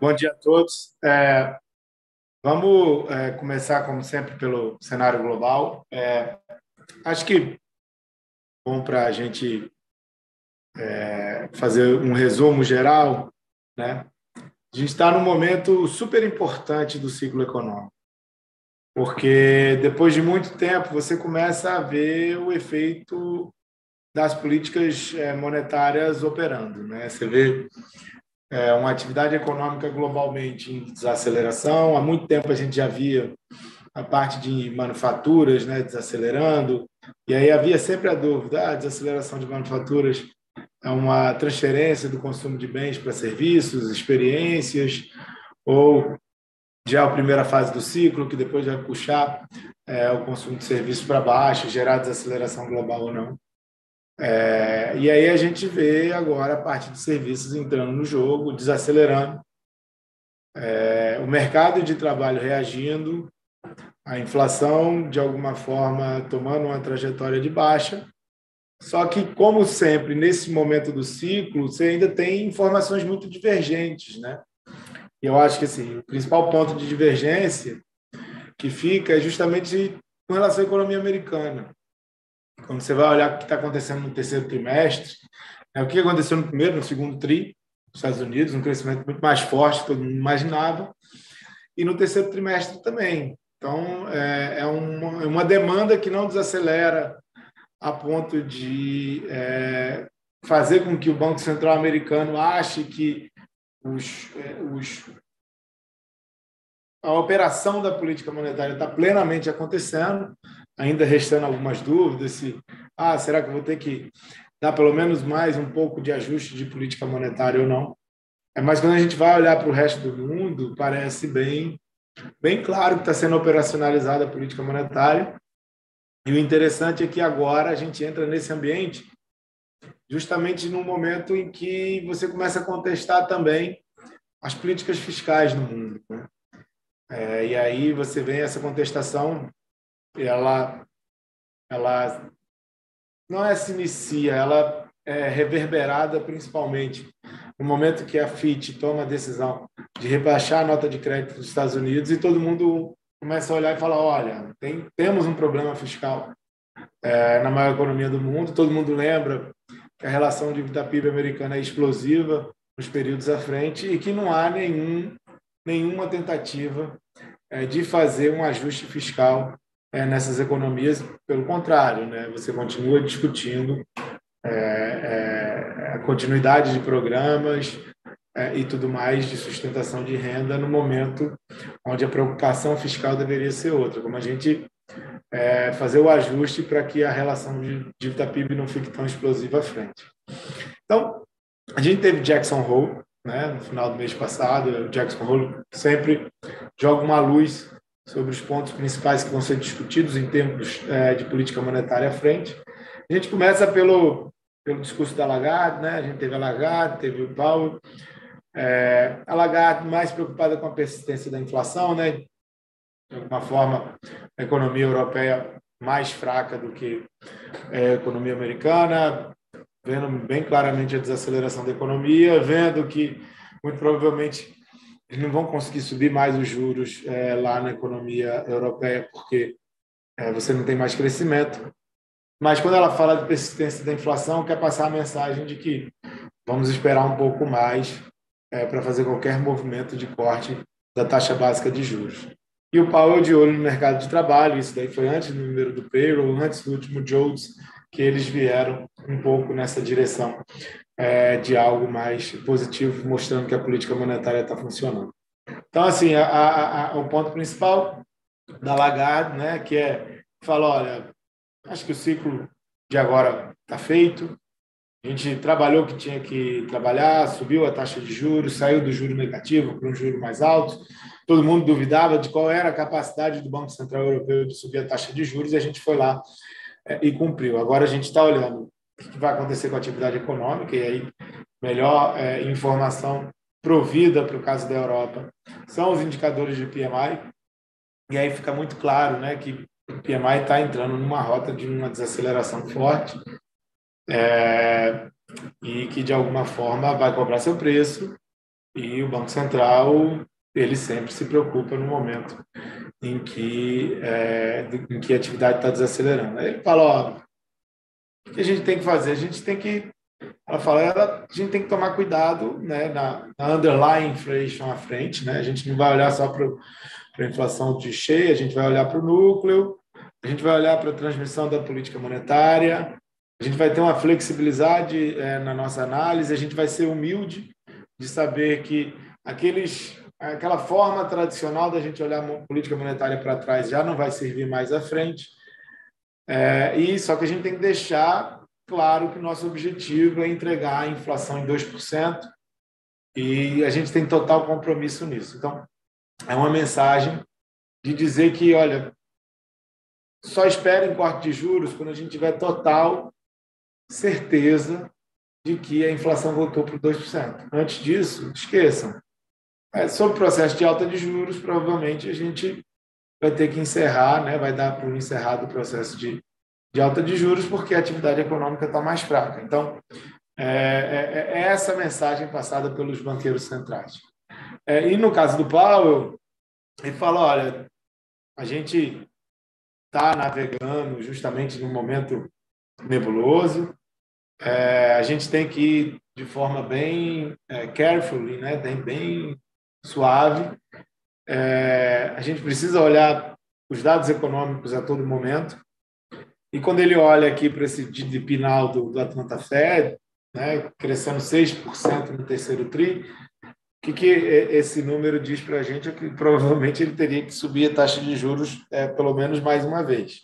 Bom dia a todos. É, vamos é, começar, como sempre, pelo cenário global. É, acho que bom para a gente é, fazer um resumo geral, né? A gente está num momento super importante do ciclo econômico, porque depois de muito tempo você começa a ver o efeito das políticas é, monetárias operando, né? Você vê é, uma atividade econômica globalmente em desaceleração. Há muito tempo a gente já via a parte de manufaturas né, desacelerando, e aí havia sempre a dúvida: ah, a desaceleração de manufaturas é uma transferência do consumo de bens para serviços, experiências, ou já a primeira fase do ciclo, que depois vai puxar é, o consumo de serviços para baixo, gerar desaceleração global ou não. É, e aí a gente vê agora a parte de serviços entrando no jogo, desacelerando, é, o mercado de trabalho reagindo, a inflação, de alguma forma, tomando uma trajetória de baixa. Só que, como sempre, nesse momento do ciclo, você ainda tem informações muito divergentes. Né? E eu acho que assim, o principal ponto de divergência que fica é justamente com relação à economia americana. Quando você vai olhar o que está acontecendo no terceiro trimestre, é o que aconteceu no primeiro, no segundo tri, nos Estados Unidos, um crescimento muito mais forte, todo mundo imaginava, e no terceiro trimestre também. Então, é, é uma, é uma demanda que não desacelera a ponto de é, fazer com que o Banco Central americano ache que os, é, os, a operação da política monetária está plenamente acontecendo, ainda restando algumas dúvidas se, ah, será que eu vou ter que dar pelo menos mais um pouco de ajuste de política monetária ou não? É, mas quando a gente vai olhar para o resto do mundo, parece bem, bem claro que está sendo operacionalizada a política monetária. E o interessante é que agora a gente entra nesse ambiente justamente no momento em que você começa a contestar também as políticas fiscais no mundo. Né? É, e aí você vê essa contestação ela, ela não é se inicia, ela é reverberada principalmente no momento que a FIT toma a decisão de rebaixar a nota de crédito dos Estados Unidos e todo mundo começa a olhar e falar, olha, tem, temos um problema fiscal é, na maior economia do mundo, todo mundo lembra que a relação dívida PIB americana é explosiva nos períodos à frente e que não há nenhum, nenhuma tentativa é, de fazer um ajuste fiscal é, nessas economias, pelo contrário, né? você continua discutindo é, é, a continuidade de programas é, e tudo mais de sustentação de renda no momento onde a preocupação fiscal deveria ser outra, como a gente é, fazer o ajuste para que a relação de dívida PIB não fique tão explosiva à frente. Então, a gente teve Jackson Hole, né, no final do mês passado, o Jackson Hole sempre joga uma luz sobre os pontos principais que vão ser discutidos em termos é, de política monetária à frente. A gente começa pelo, pelo discurso da Lagarde, né? a gente teve a Lagarde, teve o Powell, é, a Lagarde mais preocupada com a persistência da inflação, né? de alguma forma, a economia europeia mais fraca do que a economia americana, vendo bem claramente a desaceleração da economia, vendo que, muito provavelmente, eles não vão conseguir subir mais os juros é, lá na economia europeia, porque é, você não tem mais crescimento. Mas quando ela fala de persistência da inflação, quer passar a mensagem de que vamos esperar um pouco mais é, para fazer qualquer movimento de corte da taxa básica de juros. E o Powell de olho no mercado de trabalho, isso daí foi antes do número do payroll, antes do último JOLTS, que eles vieram um pouco nessa direção é, de algo mais positivo, mostrando que a política monetária está funcionando. Então, assim, a, a, a, o ponto principal da Lagarde, né, que é fala, olha, acho que o ciclo de agora está feito, a gente trabalhou o que tinha que trabalhar, subiu a taxa de juros, saiu do juro negativo para um juro mais alto. Todo mundo duvidava de qual era a capacidade do Banco Central Europeu de subir a taxa de juros e a gente foi lá é, e cumpriu. Agora a gente está olhando que vai acontecer com a atividade econômica, e aí melhor é, informação provida para o caso da Europa são os indicadores de PMI, e aí fica muito claro né, que o PMI está entrando numa rota de uma desaceleração forte é, e que, de alguma forma, vai cobrar seu preço E o Banco Central ele sempre se preocupa no momento em que, é, em que a atividade está desacelerando. Ele fala, ó, o que a gente tem que fazer? A gente tem que, ela fala, ela, a gente tem que tomar cuidado né, na, na underlying inflation à frente, né? A gente não vai olhar só para a inflação de cheia, a gente vai olhar para o núcleo, a gente vai olhar para a transmissão da política monetária, a gente vai ter uma flexibilidade é, na nossa análise, a gente vai ser humilde de saber que aqueles aquela forma tradicional da gente olhar a política monetária para trás já não vai servir mais à frente. É, e só que a gente tem que deixar claro que nosso objetivo é entregar a inflação em 2%, e a gente tem total compromisso nisso. Então, é uma mensagem de dizer que, olha, só espere em corte de juros quando a gente tiver total certeza de que a inflação voltou para 2%. Antes disso, esqueçam. É, sobre o processo de alta de juros, provavelmente a gente vai ter que encerrar, né, vai dar por encerrado o processo de, de alta de juros, porque a atividade econômica está mais fraca. Então, é, é, é, essa mensagem passada pelos banqueiros centrais. É, e no caso do Powell, ele fala: olha, a gente está navegando justamente num momento nebuloso, é, a gente tem que ir de forma bem é, carefully, né, bem, bem suave. É, a gente precisa olhar os dados econômicos a todo momento. E quando ele olha aqui para esse GDP now do, do Atlanta Fed, né, crescendo 6% no terceiro TRI, o que, que esse número diz para a gente é que provavelmente ele teria que subir a taxa de juros é, pelo menos mais uma vez.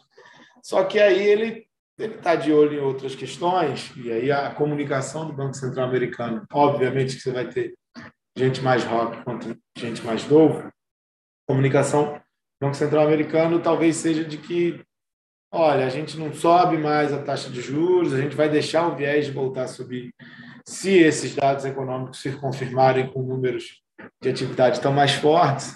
Só que aí ele está de olho em outras questões, e aí a comunicação do Banco Central Americano, obviamente que você vai ter gente mais rock quanto gente mais novo, comunicação do Banco Central americano talvez seja de que, olha, a gente não sobe mais a taxa de juros, a gente vai deixar o viés de voltar a subir se esses dados econômicos se confirmarem com números de atividade tão mais fortes,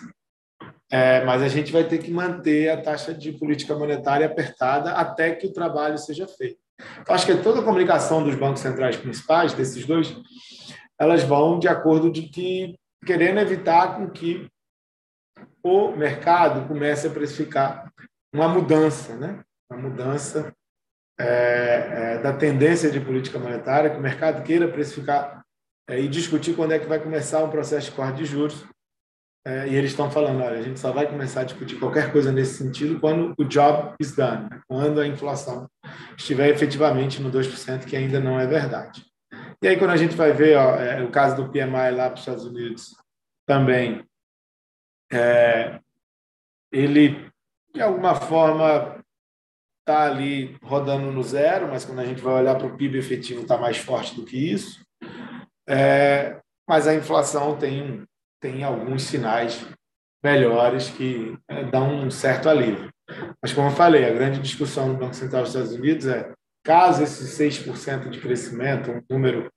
é, mas a gente vai ter que manter a taxa de política monetária apertada até que o trabalho seja feito. Então, acho que toda a comunicação dos bancos centrais principais, desses dois, elas vão de acordo de que querendo evitar com que o mercado comece a precificar uma mudança, né? Uma mudança é, é, da tendência de política monetária, que o mercado queira precificar é, e discutir quando é que vai começar um processo de corte de juros. É, e eles estão falando, olha, a gente só vai começar a discutir qualquer coisa nesse sentido quando o job is done, né? quando a inflação estiver efetivamente no 2%, que ainda não é verdade. E aí, quando a gente vai ver ó, é, o caso do PMI lá para os Estados Unidos, também, é, ele, de alguma forma, está ali rodando no zero, mas quando a gente vai olhar para o PIB efetivo, está mais forte do que isso. É, mas a inflação tem, tem alguns sinais melhores que é, dão um certo alívio. Mas, como eu falei, a grande discussão no Banco Central dos Estados Unidos é Caso esse 6% de crescimento, um número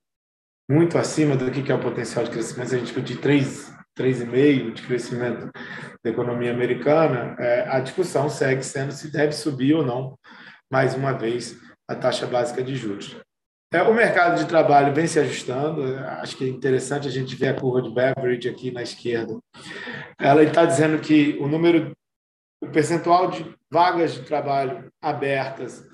muito acima do que é o potencial de crescimento, se a gente discutir 3, 3,5% de crescimento da economia americana, é, a discussão segue sendo se deve subir ou não, mais uma vez, a taxa básica de juros. É, o mercado de trabalho vem se ajustando. Acho que é interessante a gente ver a curva de Beveridge aqui na esquerda. Ela está dizendo que o número, o percentual de vagas de trabalho abertas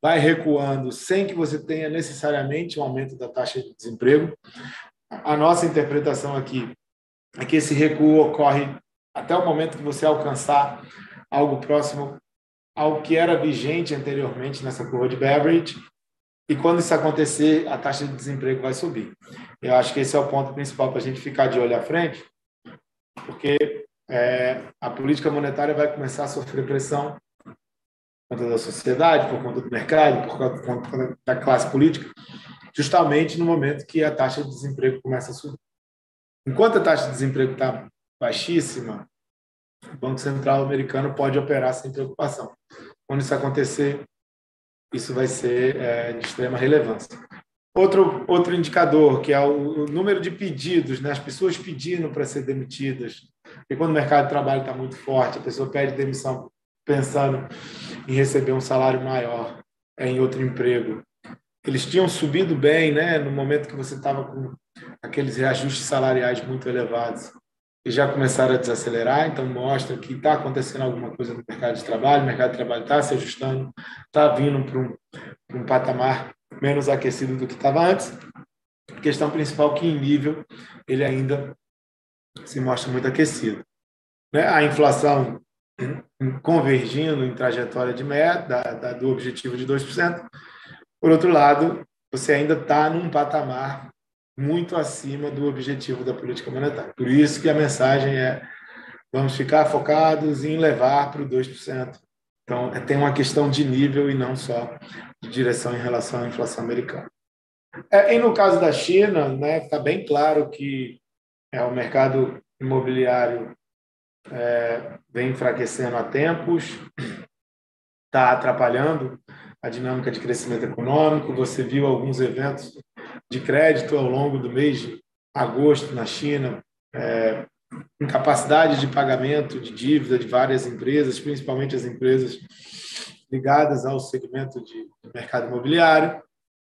vai recuando sem que você tenha necessariamente um aumento da taxa de desemprego. A nossa interpretação aqui é que esse recuo ocorre até o momento que você alcançar algo próximo ao que era vigente anteriormente nessa curva de Beveridge, e quando isso acontecer, a taxa de desemprego vai subir. Eu acho que esse é o ponto principal para a gente ficar de olho à frente, porque é, a política monetária vai começar a sofrer pressão conta da sociedade, por conta do mercado, por conta da classe política, justamente no momento que a taxa de desemprego começa a subir. Enquanto a taxa de desemprego está baixíssima, o Banco Central americano pode operar sem preocupação. Quando isso acontecer, isso vai ser é, de extrema relevância. Outro, outro indicador, que é o, o número de pedidos, né? as pessoas pedindo para ser demitidas. Porque quando o mercado de trabalho está muito forte, a pessoa pede demissão pensando em receber um salário maior em outro emprego. Eles tinham subido bem, né? No momento que você estava com aqueles reajustes salariais muito elevados e já começaram a desacelerar, então mostra que está acontecendo alguma coisa no mercado de trabalho, o mercado de trabalho está se ajustando, está vindo para um, um patamar menos aquecido do que estava antes. A questão principal é que em nível ele ainda se mostra muito aquecido. Né? A inflação convergindo em trajetória de meta da, da, do objetivo de 2%. Por outro lado, você ainda está num patamar muito acima do objetivo da política monetária. Por isso que a mensagem é vamos ficar focados em levar para o 2%. Então, é, tem uma questão de nível e não só de direção em relação à inflação americana. É, e no caso da China, está né, tá bem claro que é, o mercado imobiliário é, vem enfraquecendo há tempos, está atrapalhando a dinâmica de crescimento econômico. Você viu alguns eventos de crédito ao longo do mês de agosto na China, é, incapacidade de pagamento de dívida de várias empresas, principalmente as empresas ligadas ao segmento de mercado imobiliário.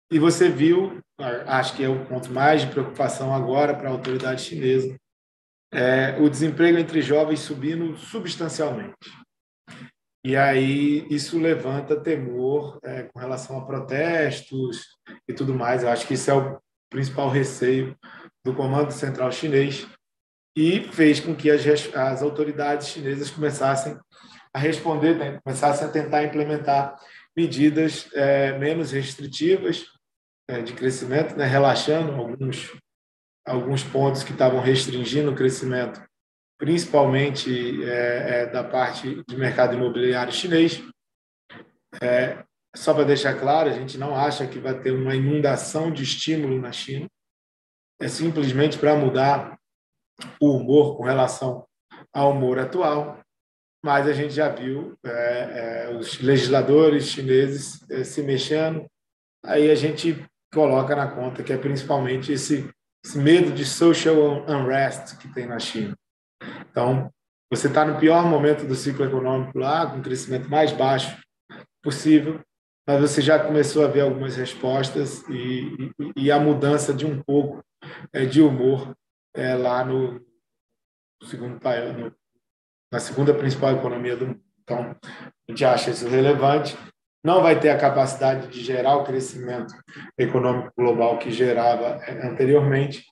E você viu, acho que é o ponto mais de preocupação agora para a autoridade chinesa, é, o desemprego entre jovens subindo substancialmente. E aí isso levanta temor é, com relação a protestos e tudo mais. Eu acho que isso é o principal receio do Comando Central Chinês e fez com que as, as autoridades chinesas começassem a responder, né? começassem a tentar implementar medidas é, menos restritivas é, de crescimento, né? relaxando alguns alguns pontos que estavam restringindo o crescimento, principalmente é, é, da parte de mercado imobiliário chinês. É, só para deixar claro, a gente não acha que vai ter uma inundação de estímulo na China. É simplesmente para mudar o humor com relação ao humor atual. Mas a gente já viu é, é, os legisladores chineses é, se mexendo. Aí a gente coloca na conta que é principalmente esse esse medo de social unrest que tem na China. Então, você está no pior momento do ciclo econômico lá, com o crescimento mais baixo possível, mas você já começou a ver algumas respostas e, e, e a mudança de um pouco é, de humor é, lá no segundo no, na segunda principal economia do mundo. Então, a gente acha isso relevante não vai ter a capacidade de gerar o crescimento econômico global que gerava é, anteriormente,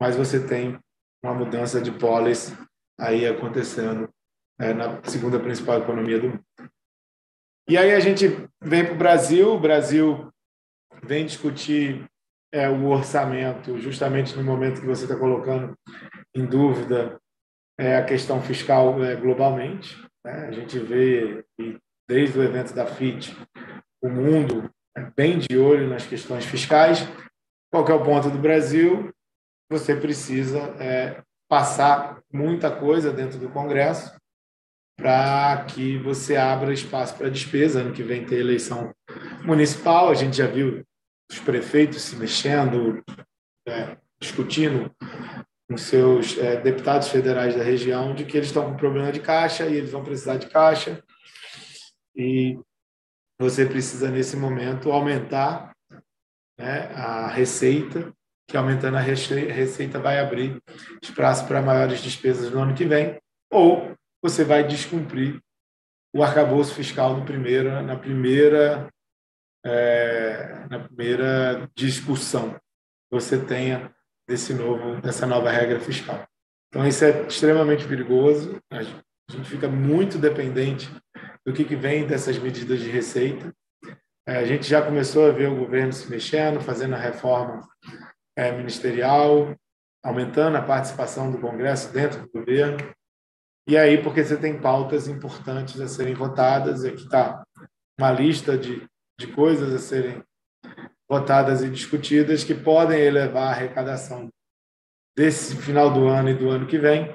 mas você tem uma mudança de policy aí acontecendo é, na segunda principal economia do mundo. E aí a gente vem para o Brasil, o Brasil vem discutir é, o orçamento justamente no momento que você está colocando em dúvida é, a questão fiscal é, globalmente. Né? A gente vê, desde o evento da FIT, o mundo é bem de olho nas questões fiscais. Qual é o ponto do Brasil? Você precisa é, passar muita coisa dentro do Congresso para que você abra espaço para despesa. Ano que vem tem eleição municipal, a gente já viu os prefeitos se mexendo, é, discutindo com seus é, deputados federais da região de que eles estão com problema de caixa e eles vão precisar de caixa. E você precisa, nesse momento, aumentar né, a receita, que aumentando a receita vai abrir espaço para maiores despesas no ano que vem, ou você vai descumprir o arcabouço fiscal no primeiro, na primeira é, na primeira discussão você tenha desse novo dessa nova regra fiscal. Então isso é extremamente perigoso. A gente fica muito dependente do que, que vem dessas medidas de receita. É, a gente já começou a ver o governo se mexendo, fazendo a reforma é, ministerial, aumentando a participação do Congresso dentro do governo. E aí, porque você tem pautas importantes a serem votadas, e aqui está uma lista de, de coisas a serem votadas e discutidas que podem elevar a arrecadação desse final do ano e do ano que vem.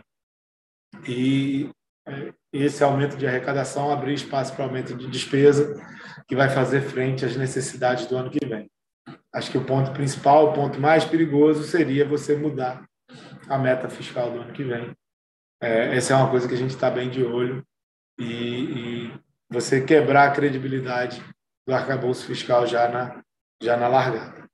E é, esse aumento de arrecadação abrir espaço para aumento de despesa, que vai fazer frente às necessidades do ano que vem. Acho que o ponto principal, o ponto mais perigoso, seria você mudar a meta fiscal do ano que vem. É, essa é uma coisa que a gente está bem de olho e, e, você quebrar a credibilidade do arcabouço fiscal já na, já na largada.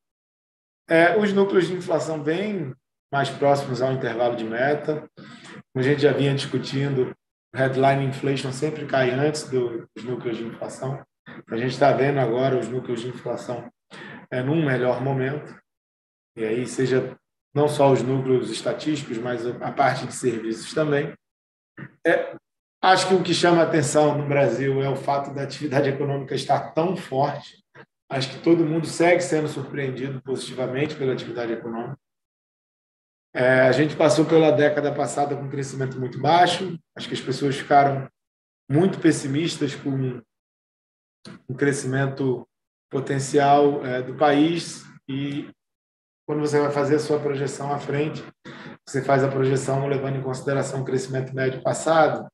É, os núcleos de inflação vêm mais próximos ao intervalo de meta. Como a gente já vinha discutindo, headline inflation sempre cai antes do, dos núcleos de inflação. A gente está vendo agora os núcleos de inflação é, num melhor momento. E aí, seja não só os núcleos estatísticos, mas a parte de serviços também. É, acho que o que chama a atenção no Brasil é o fato da atividade econômica estar tão forte. Acho que todo mundo segue sendo surpreendido positivamente pela atividade econômica. É, a gente passou pela década passada com um crescimento muito baixo. Acho que as pessoas ficaram muito pessimistas com o crescimento potencial é, do país e quando você vai fazer a sua projeção à frente, você faz a projeção levando em consideração o crescimento médio passado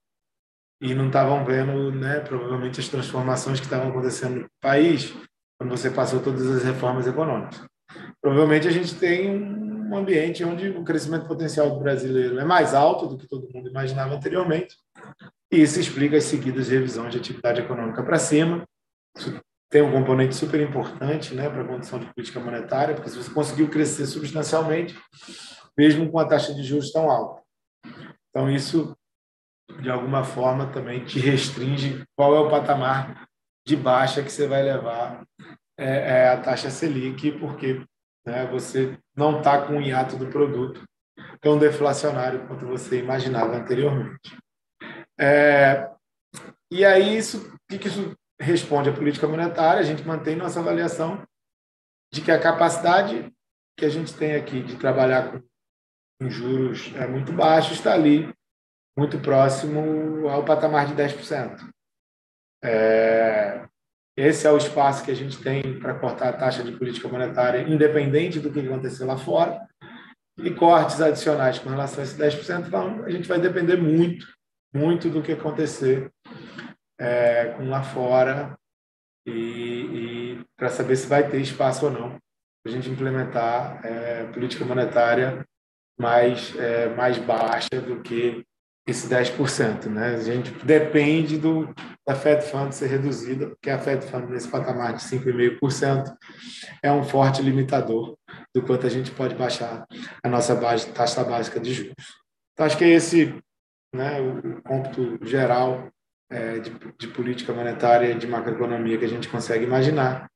e não estavam vendo, né, provavelmente as transformações que estavam acontecendo no país quando você passou todas as reformas econômicas. Provavelmente a gente tem um ambiente onde o crescimento potencial do brasileiro é mais alto do que todo mundo imaginava anteriormente, e isso explica as seguidas revisões de atividade econômica para cima. Isso tem um componente super importante né, para a condição de política monetária, porque se você conseguiu crescer substancialmente, mesmo com a taxa de juros tão alta. Então, isso, de alguma forma, também te restringe qual é o patamar de baixa que você vai levar é, é a taxa Selic, porque né, você não está com o hiato do produto tão deflacionário quanto você imaginava anteriormente. É, e aí, isso, o que isso responde à política monetária? A gente mantém nossa avaliação de que a capacidade que a gente tem aqui de trabalhar com, juros é muito baixos está ali, muito próximo ao patamar de 10%. É, esse é o espaço que a gente tem para cortar a taxa de política monetária, independente do que acontecer lá fora. E cortes adicionais com relação a esse 10%, então, a gente vai depender muito, muito do que acontecer é, com lá fora e, e para saber se vai ter espaço ou não a gente implementar é, política monetária mais, é, mais baixa do que esse 10%. Né? A gente depende do, da Fed Fund ser reduzida, porque a Fed Fund nesse patamar de 5,5% é um forte limitador do quanto a gente pode baixar a nossa base, taxa básica de juros. Então, acho que é esse né, o cômputo geral é, de, de, política monetária de macroeconomia que a gente consegue imaginar.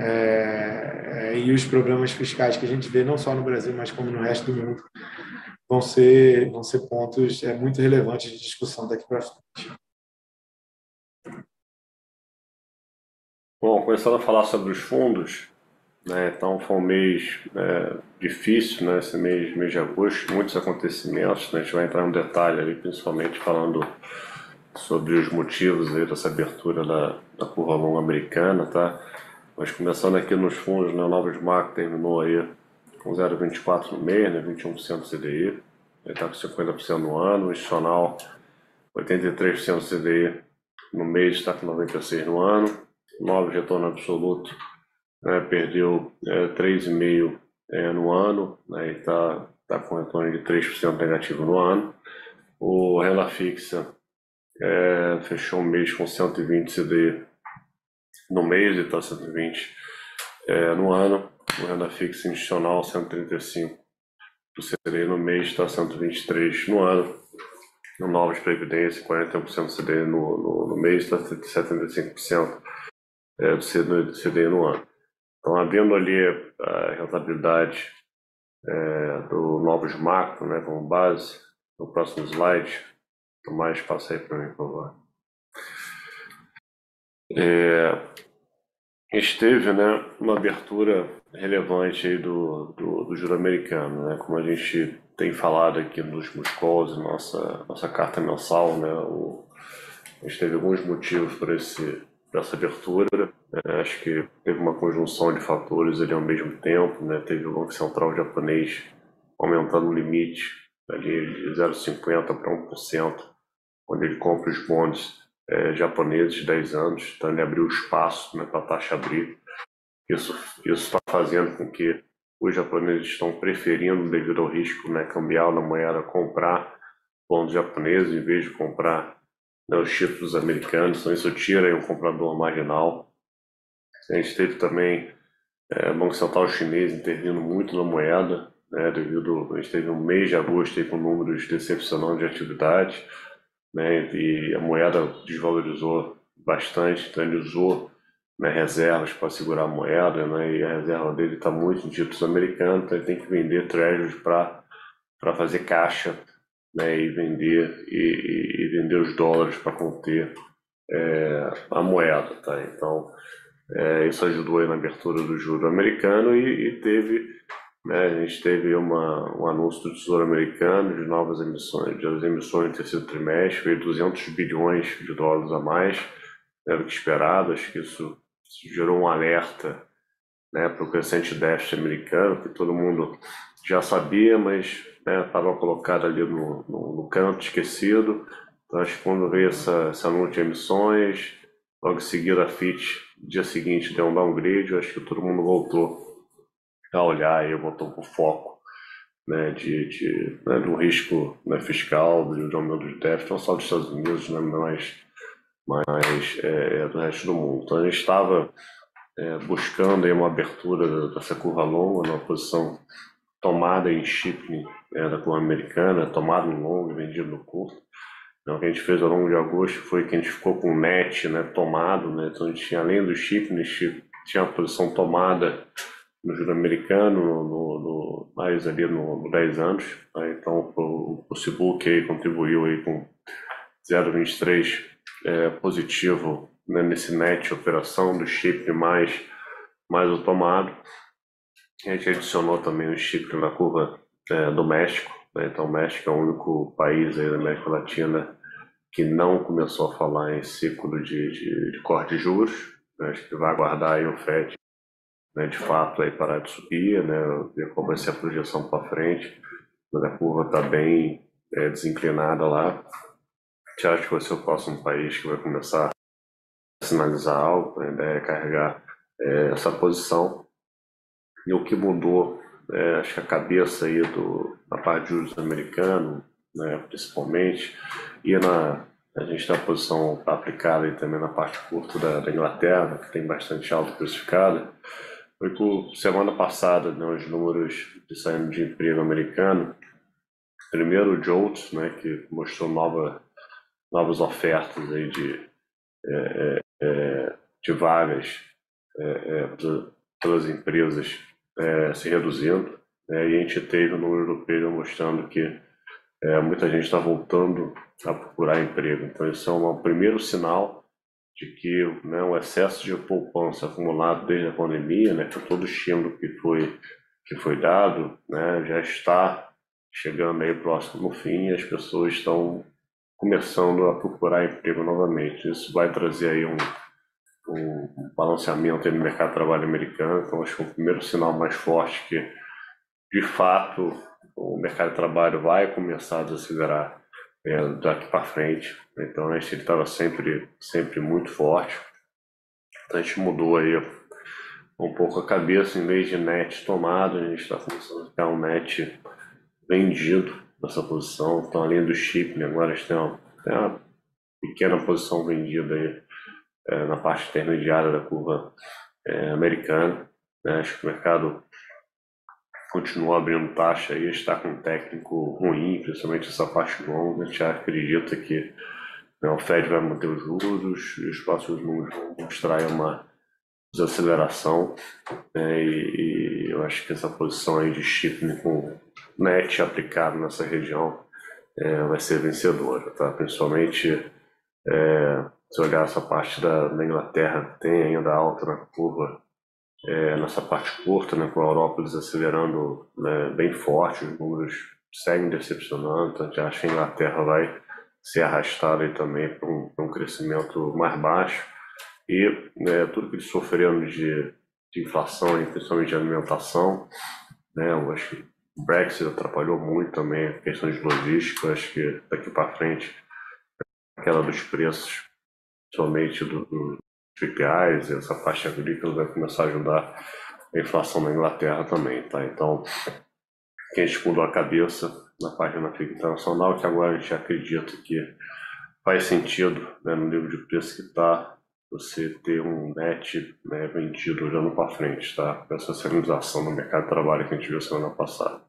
É, é, e os problemas fiscais que a gente vê, não só no Brasil, mas como no resto do mundo, vão ser, vão ser pontos é, muito relevantes de discussão daqui para frente. Bom, começando a falar sobre os fundos, né, então foi um mês é, difícil, né, esse mês, mês de agosto, muitos acontecimentos, né, a gente vai entrar no detalhe ali, principalmente falando sobre os motivos aí dessa abertura da, da curva longa americana, tá? Mas começando aqui nos fundos, né, o Novos Marco terminou aí com 0,24 no mês, né, 21% do CDI, está com 50% no ano, o institucional 83% do CDI no mês está com 96% no ano, novo retorno absoluto né, perdeu é, 3,5% é, no ano, né, está tá com retorno de 3% negativo no ano, o renda fixa é, fechou um mês com 120 CD no mês e está 120 é, no ano. O renda fixa institucional 135 do CD no mês está 123 no ano. No Novos Previdência, 41% do CD no, no, no mês, está 75% é, do CD, no ano. Então, havendo ali a rentabilidade é, do Novos Macro né, como base, no próximo slide, mais passa aí para por favor. É, esteve né, uma abertura relevante aí do, do, do juro americano, né? como a gente tem falado aqui nos últimos calls, nossa, nossa carta mensal, né? O, a gente teve alguns motivos para esse essa abertura. É, acho que teve uma conjunção de fatores ali ao mesmo tempo, né? Teve o Banco Central japonês aumentando o limite ali de 0,50 para 1% quando ele compra os bonds é, japoneses de 10 anos, então ele abriu espaço né, para a taxa abrir. Isso está fazendo com que os japoneses estão preferindo, devido ao risco né, cambial da moeda, comprar bonds japoneses em vez de comprar né, os títulos americanos. Então isso tira um comprador marginal. A gente teve também é, o Banco Central chinês intervindo muito na moeda, né, devido a gente teve um mês de agosto aí com números decepcionantes de atividade, né, e a moeda desvalorizou bastante, então ele usou né, reservas para segurar a moeda, né, e a reserva dele está muito em títulos americanos, então ele tem que vender treasuries para fazer caixa né, e vender e, e, vender os dólares para conter é, a moeda, tá? Então é, isso ajudou na abertura do juro americano e, e teve, né, a gente teve uma, um anúncio do Tesouro Americano de novas emissões, de emissões no terceiro trimestre, veio 200 bilhões de dólares a mais né, do que esperado, acho que isso, gerou um alerta né, para o crescente déficit americano, que todo mundo já sabia, mas estava né, colocado ali no, no, no, canto esquecido. Então, acho que quando veio essa, essa anúncio de emissões, logo em seguida a FIT, dia seguinte, deu um downgrade, acho que todo mundo voltou a olhar e para o foco né, de, de, né, do risco né, fiscal, do aumento do déficit, não só dos Estados Unidos, né, mas, mas é, é, do resto do mundo. Então, a gente estava é, buscando aí uma abertura dessa curva longa, numa posição tomada em shipping né, da curva americana, tomada em longo e vendido no curto. Então, o que a gente fez ao longo de agosto foi que a gente ficou com o net né, tomado, né? então a gente tinha, além do a gente tinha a posição tomada no juro americano, no, no, mais ali no, no 10 anos. Então o, o aí contribuiu aí com 0,23 é, positivo né, nesse net operação do chip mais, mais o tomado. A gente adicionou também o chip na curva é, do México. Né? Então, o México é o único país aí da América Latina que não começou a falar em ciclo de, de, de corte de juros. Né? Acho que vai aguardar aí o FED né, de fato aí parar de subir, né, ver qual vai ser a projeção para frente. Mas a curva está bem é, desinclinada lá. Gente acha que vai ser o próximo país que vai começar a sinalizar algo. A ideia é carregar é, essa posição. E o que mudou, é, acho que a cabeça aí do, da parte de juros americano, né, principalmente, e na, a gente tem a posição aplicada aí também na parte curta da, da Inglaterra, que tem bastante alta precificada, foi semana passada, né, os números de saindo de emprego americano, primeiro o JOLTS, né, que mostrou nova, novas ofertas aí de, é, é, é de vagas é, é, pelas empresas é, se reduzindo, né, e a gente teve o número europeu mostrando que muita gente está voltando a procurar emprego. Então, isso é um primeiro sinal de que né, o excesso de poupança acumulado desde a pandemia, né, que todo o estímulo que foi, que foi dado, né, já está chegando aí próximo no fim e as pessoas estão começando a procurar emprego novamente. Isso vai trazer aí um, um balanceamento no mercado de trabalho americano. Então, acho que o primeiro sinal mais forte que, de fato, o mercado de trabalho vai começar a desacelerar é, daqui para frente. Então, a gente estava sempre, sempre muito forte. Então, a gente mudou aí um pouco a cabeça, em vez de net tomado, a gente está começando a ficar um net vendido nessa posição. Então, além do chip, agora a gente tem uma, tem uma pequena posição vendida aí é, na parte intermediária da curva é, americana. Né? Acho que o mercado continua abrindo taxa e está com um técnico ruim, principalmente essa parte longa. A gente acredita que né, o Fed vai manter os juros e os próximos números vão mostrar uma desaceleração. Né? E, e, eu acho que essa posição aí de shipping com net aplicado nessa região é, vai ser vencedora, tá? principalmente é, se olhar essa parte da, da Inglaterra, tem ainda alta na curva, é, nessa parte curta, né, com a Europa desacelerando né, bem forte, os números seguem decepcionando, a gente acha que a Inglaterra vai ser arrastada também para um, um, crescimento mais baixo. E né, tudo que eles sofreram de, de inflação, principalmente de alimentação, né, eu acho que o Brexit atrapalhou muito também a questão de logística, acho que daqui para frente aquela dos preços somente do, do PPIs, essa faixa agrícola vai começar a ajudar a inflação na Inglaterra também, tá? Então, quem mudou a cabeça na página FIC internacional, que agora a gente acredita que faz sentido, né, no nível de preço que está, você ter um net né, vendido olhando para frente, tá? Essa sinalização no mercado de trabalho que a gente viu semana passada.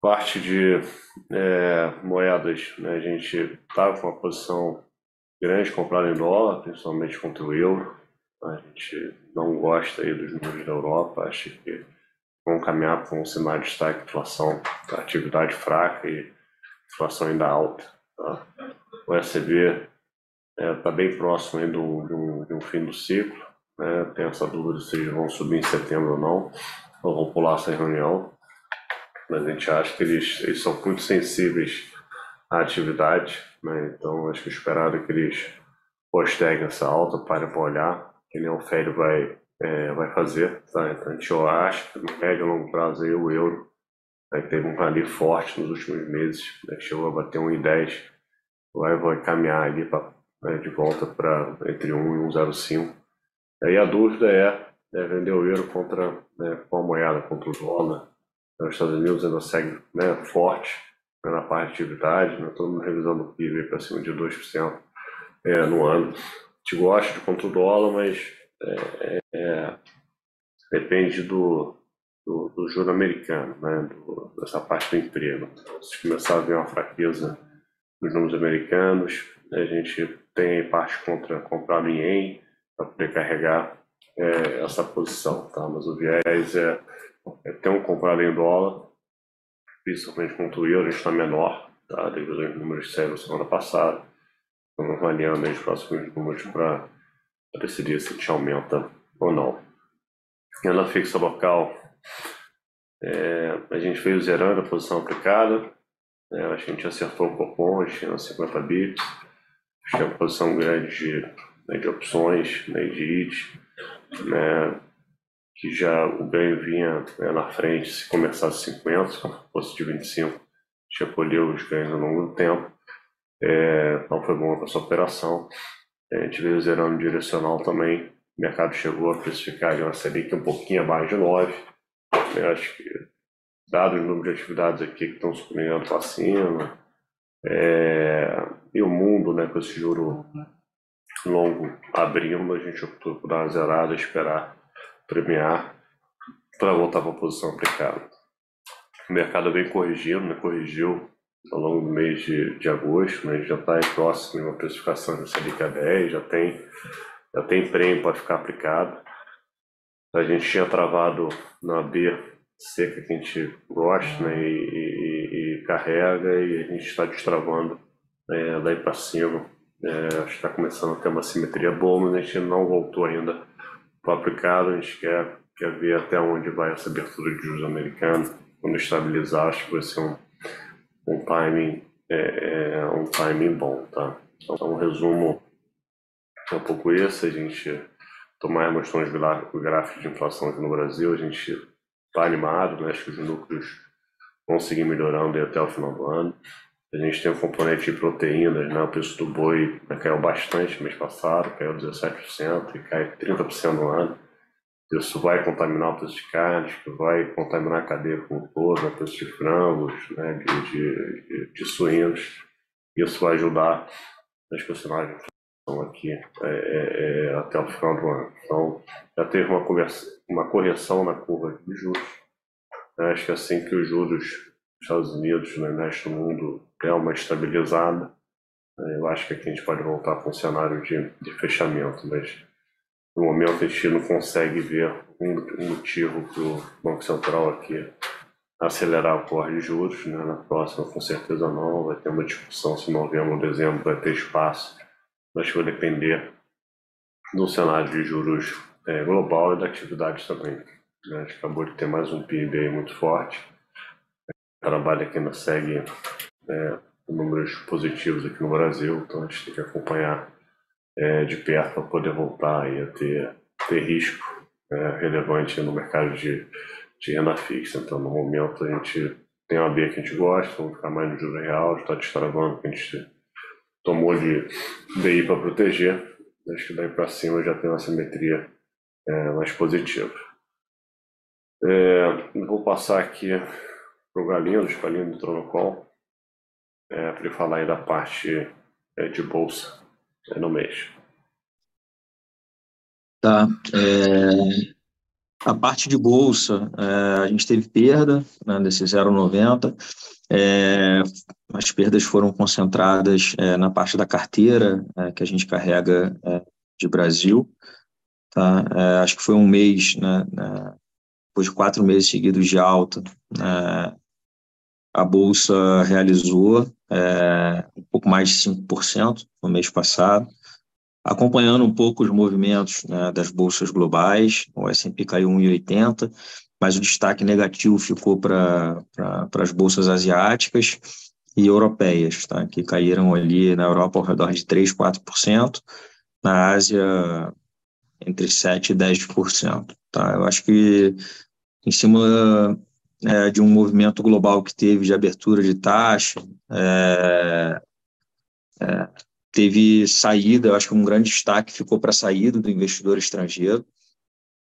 Parte de é, moedas, né, a gente estava com uma posição grande comprada em dólar, principalmente contra o euro. A gente não gosta aí dos números da Europa, acha que vão caminhar para um cenário de destaque, inflação, atividade fraca e inflação ainda alta. Tá? O ECB está é, tá bem próximo aí do, de, um, de um fim do ciclo, né? tem essa dúvida se eles vão subir em setembro ou não, ou vão pular essa reunião, mas a gente acha que eles, eles são muito sensíveis à atividade, né? então acho que esperado que eles posterguem essa alta, parem para olhar, que nem o Fed vai, é, vai fazer, tá? então a gente que no médio e longo prazo aí, o euro né, teve um rally forte nos últimos meses, né, chegou a bater 1,10, vai, vai caminhar ali pra, né, de volta para entre 1 e 1,05. Aí a dúvida é, é vender o euro contra né, qual moeda, contra o dólar. Então, os Estados Unidos ainda segue né, forte né, na parte de atividade, né, todo mundo revisando o PIB para cima de 2% é, no ano. A gente gosta de contra o dólar, mas é, é, depende do, do, do juro americano, né, do, dessa parte do emprego. Se começar a ver uma fraqueza nos números americanos, a gente tem parte contra comprado em yen para poder carregar é, essa posição, tá? Mas o viés é, é ter um comprado em dólar, principalmente contra o euro, está menor, tá? Devido aos números que semana passada. Estamos avaliando os próximos números para decidir se a gente aumenta ou não. Renda fixa local, é, a gente veio zerando a posição aplicada. É, a gente acertou o cupom, a gente tinha 50 bips. Tinha uma posição grande de, né, de opções, né, de IT, né, que já o ganho vinha né, na frente se começasse 50, se fosse de 25, já colheu os ganhos ao longo do tempo. É, então foi bom essa operação. A gente veio zerando direcional também. O mercado chegou a precificar uma Selic um pouquinho abaixo de 9 eu acho que, dado o número de atividades aqui que estão suprindo para cima, é, e o mundo, né, com esse juro longo abrindo, a gente optou por dar uma zerada, esperar premiar para voltar para a posição aplicada. O mercado vem corrigindo, né, corrigiu ao longo do mês de, de agosto, né, já está próximo de uma precificação de Selic a 10, já tem, já tem prêmio para ficar aplicado. A gente tinha travado na B seca que a gente gosta né, e, e, e carrega e a gente está destravando é, daí para cima. É, acho que está começando a ter uma simetria boa, mas a gente não voltou ainda para o aplicado. A gente quer, quer ver até onde vai essa abertura de juros americano. Quando estabilizar, acho que vai ser um, um timing é, é um timing bom, tá? Então, um resumo é um pouco esse. A gente tomar mostrou os gráficos de inflação aqui no Brasil, a gente está animado, né? acho que os núcleos vão seguir melhorando até o final do ano. A gente tem um componente de proteínas, né? o preço do boi caiu bastante mês passado, caiu 17% e cai 30% no ano. Isso vai contaminar o preço de carnes, vai contaminar a cadeia como todo, né? o preço de frangos, né? de, de, de, de suínos. Isso vai ajudar nas personagens aqui é, é, é, até o final do ano. Então, já teve uma, conversa, uma correção na curva de juros. Né? Acho que assim que os juros dos Estados Unidos, né, neste mundo, é uma estabilizada, né? eu acho que aqui a gente pode voltar para um cenário de, de fechamento, mas no momento a gente não consegue ver um, um motivo para o Banco Central aqui acelerar o corte de juros. Né? Na próxima, com certeza não, vai ter uma discussão se novembro ou dezembro vai ter espaço mas vai depender do cenário de juros é, global e da atividade também. Né? A gente acabou de ter mais um PIB muito forte. O trabalho aqui ainda segue é, números positivos aqui no Brasil, então a gente tem que acompanhar é, de perto para poder voltar a ter, ter risco é, relevante no mercado de, de renda fixa. Então, no momento, a gente tem uma B que a gente gosta, vamos ficar mais no juro real, está destravando, que a gente tomou de DI para proteger. Acho que daí para cima já tem uma simetria é, mais positiva. É, vou passar aqui para o Galinho, do Galinho do Tronocol, é, para falar aí da parte é, de bolsa é, no mês. Tá. A parte de bolsa, é, a gente teve perda né, desse 0,90. É, as perdas foram concentradas é, na parte da carteira é, que a gente carrega de Brasil. Tá? Acho que foi um mês, né, né, depois de quatro meses seguidos de alta, né, a Bolsa realizou um pouco mais de 5% no mês passado acompanhando um pouco os movimentos né, das bolsas globais, o S&P caiu 1,80, mas o destaque negativo ficou para as bolsas asiáticas e europeias, tá, que caíram ali na Europa ao redor de 3, 4%, na Ásia entre 7% e 10%. Tá? Eu acho que em cima é, de um movimento global que teve de abertura de taxa, é, é, teve saída, eu acho que um grande destaque ficou para a saída do investidor estrangeiro.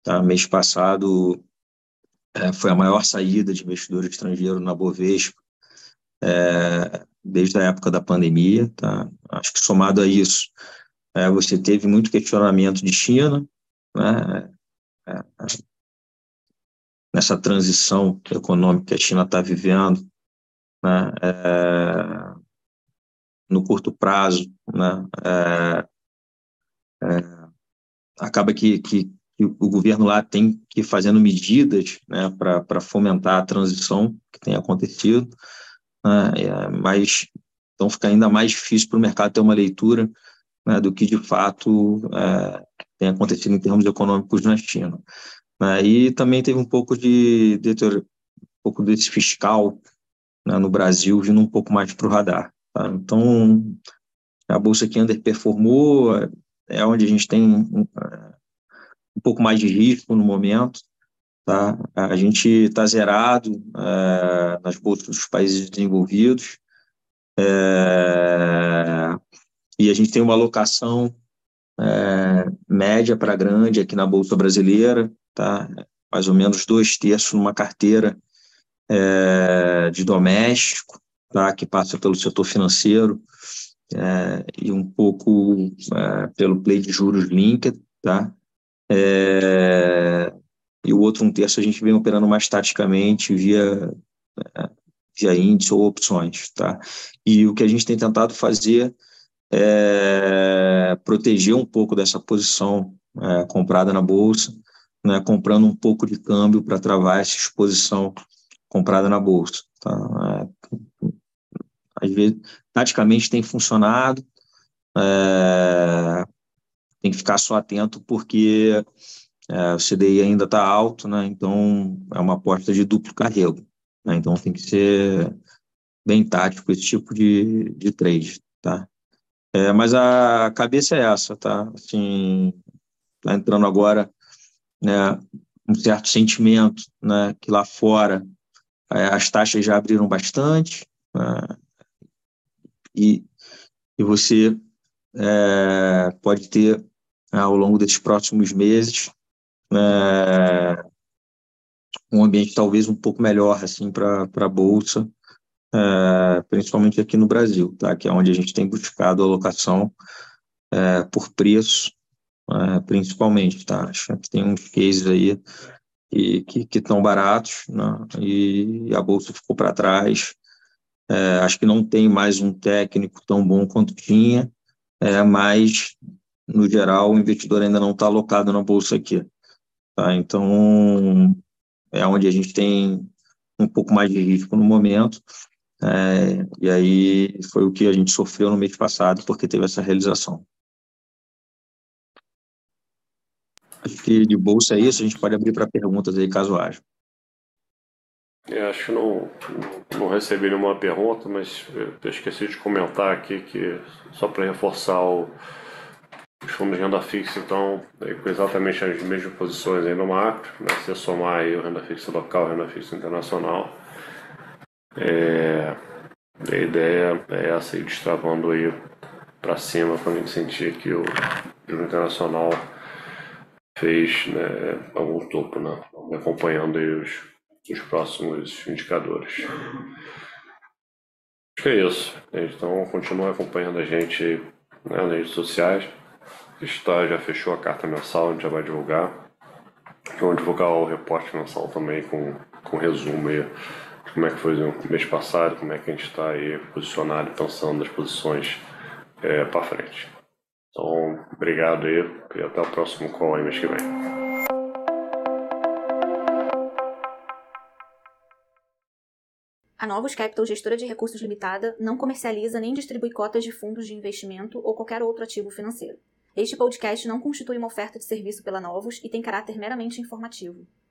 Tá? Mês passado é, foi a maior saída de investidor estrangeiro na Bovespa é, desde a época da pandemia. Tá? Acho que somado a isso, é, você teve muito questionamento de China, né? Nessa transição econômica que a China está vivendo, né? É, no curto prazo, né? É, é, acaba que, que, que, o governo lá tem que ir fazendo medidas né, para fomentar a transição que tem acontecido, né? é, mas então fica ainda mais difícil para o mercado ter uma leitura né, do que de fato é, tem acontecido em termos econômicos na China. E também teve um pouco de, de um pouco desse fiscal né, no Brasil vindo um pouco mais para o radar. Tá? Então, a bolsa que underperformou é onde a gente tem um, um pouco mais de risco no momento. Tá? A gente está zerado é, nas bolsas dos países desenvolvidos é, e a gente tem uma alocação é, média para grande aqui na bolsa brasileira, tá? mais ou menos dois terços numa carteira é, de doméstico, tá? que passa pelo setor financeiro é, e um pouco é, pelo play de juros linked, tá? É, e o outro um terço a gente vem operando mais taticamente via é, via índice ou opções, tá? E o que a gente tem tentado fazer é proteger um pouco dessa posição é, comprada na bolsa, né, comprando um pouco de câmbio para travar essa exposição comprada na bolsa. Tá? É, às vezes, taticamente tem funcionado, é, tem que ficar só atento porque é, o CDI ainda está alto, né? então é uma aposta de duplo carrego. Né? Então tem que ser bem tático esse tipo de, de trade. Tá? É, mas a cabeça é essa, tá? Assim, tá entrando agora né, um certo sentimento né, que lá fora é, as taxas já abriram bastante, né, e, e você é, pode ter, ao longo desses próximos meses, é, um ambiente talvez um pouco melhor assim para a Bolsa, é, principalmente aqui no Brasil, tá? que é onde a gente tem buscado alocação é, por preço, é, principalmente. Tá? Acho que tem uns cases aí que estão baratos né? e a Bolsa ficou para trás, é, acho que não tem mais um técnico tão bom quanto tinha, é, mas, no geral, o investidor ainda não está alocado na bolsa aqui. Tá? Então, é onde a gente tem um pouco mais de risco no momento. É, e aí foi o que a gente sofreu no mês passado, porque teve essa realização. Acho que de bolsa é isso, a gente pode abrir para perguntas aí, caso haja. Eu acho que não, não recebi nenhuma pergunta, mas eu esqueci de comentar aqui que, só para reforçar o, os fundos de renda fixa, então, é com exatamente as mesmas posições aí no macro, né? se somar aí o renda fixa local e renda fixa internacional. É, a ideia é essa aí, destravando aí para cima, quando a gente sentir que o juro internacional fez né, algum topo, né? acompanhando os os próximos indicadores. Acho que é isso. Então, continue acompanhando a gente né, nas redes sociais. Está, já fechou a carta mensal, a gente já vai divulgar. Vamos divulgar o reporte mensal também com, com resumo aí de como é que foi o mês passado, como é que a gente está aí posicionado, pensando nas posições é, para frente. Então, obrigado aí e até o próximo call aí mês que vem. A Novos Capital Gestora de Recursos Limitada não comercializa nem distribui cotas de fundos de investimento ou qualquer outro ativo financeiro. Este podcast não constitui uma oferta de serviço pela Novos e tem caráter meramente informativo.